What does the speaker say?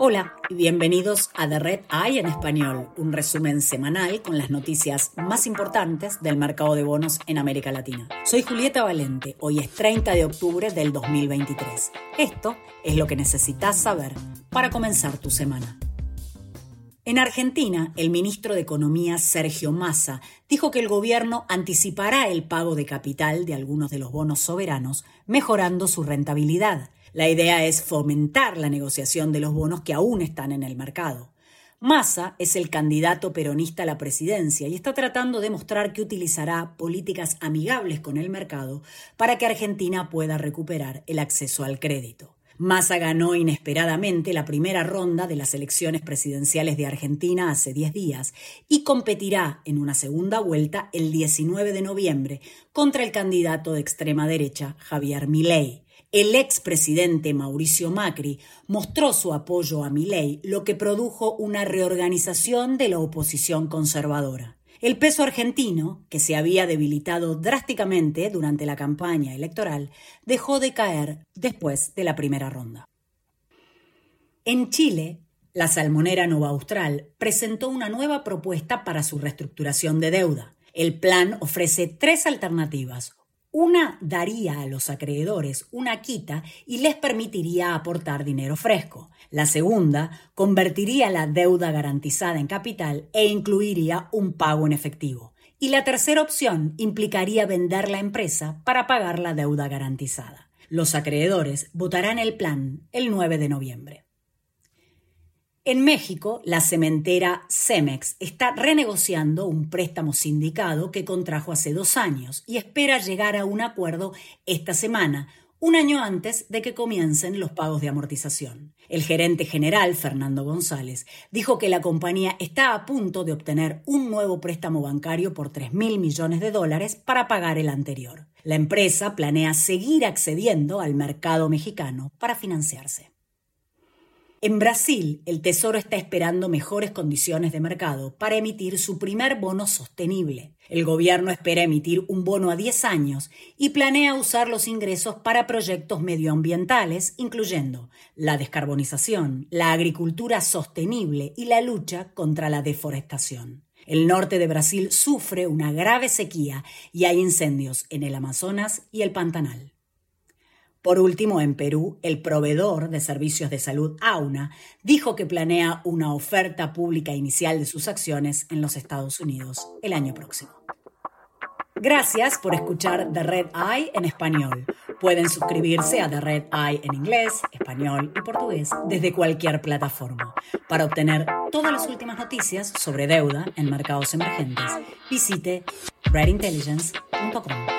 Hola y bienvenidos a The Red Eye en español, un resumen semanal con las noticias más importantes del mercado de bonos en América Latina. Soy Julieta Valente, hoy es 30 de octubre del 2023. Esto es lo que necesitas saber para comenzar tu semana. En Argentina, el ministro de Economía Sergio Massa dijo que el gobierno anticipará el pago de capital de algunos de los bonos soberanos, mejorando su rentabilidad. La idea es fomentar la negociación de los bonos que aún están en el mercado. Massa es el candidato peronista a la presidencia y está tratando de mostrar que utilizará políticas amigables con el mercado para que Argentina pueda recuperar el acceso al crédito. Massa ganó inesperadamente la primera ronda de las elecciones presidenciales de Argentina hace 10 días y competirá en una segunda vuelta el 19 de noviembre contra el candidato de extrema derecha Javier Milei. El expresidente Mauricio Macri mostró su apoyo a Milei, lo que produjo una reorganización de la oposición conservadora. El peso argentino, que se había debilitado drásticamente durante la campaña electoral, dejó de caer después de la primera ronda. En Chile, la salmonera Nova Austral presentó una nueva propuesta para su reestructuración de deuda. El plan ofrece tres alternativas, una daría a los acreedores una quita y les permitiría aportar dinero fresco. La segunda convertiría la deuda garantizada en capital e incluiría un pago en efectivo. Y la tercera opción implicaría vender la empresa para pagar la deuda garantizada. Los acreedores votarán el plan el 9 de noviembre. En México, la cementera Cemex está renegociando un préstamo sindicado que contrajo hace dos años y espera llegar a un acuerdo esta semana, un año antes de que comiencen los pagos de amortización. El gerente general, Fernando González, dijo que la compañía está a punto de obtener un nuevo préstamo bancario por 3 mil millones de dólares para pagar el anterior. La empresa planea seguir accediendo al mercado mexicano para financiarse. En Brasil, el Tesoro está esperando mejores condiciones de mercado para emitir su primer bono sostenible. El gobierno espera emitir un bono a 10 años y planea usar los ingresos para proyectos medioambientales, incluyendo la descarbonización, la agricultura sostenible y la lucha contra la deforestación. El norte de Brasil sufre una grave sequía y hay incendios en el Amazonas y el Pantanal. Por último, en Perú, el proveedor de servicios de salud AUNA dijo que planea una oferta pública inicial de sus acciones en los Estados Unidos el año próximo. Gracias por escuchar The Red Eye en español. Pueden suscribirse a The Red Eye en inglés, español y portugués desde cualquier plataforma. Para obtener todas las últimas noticias sobre deuda en mercados emergentes, visite redintelligence.com.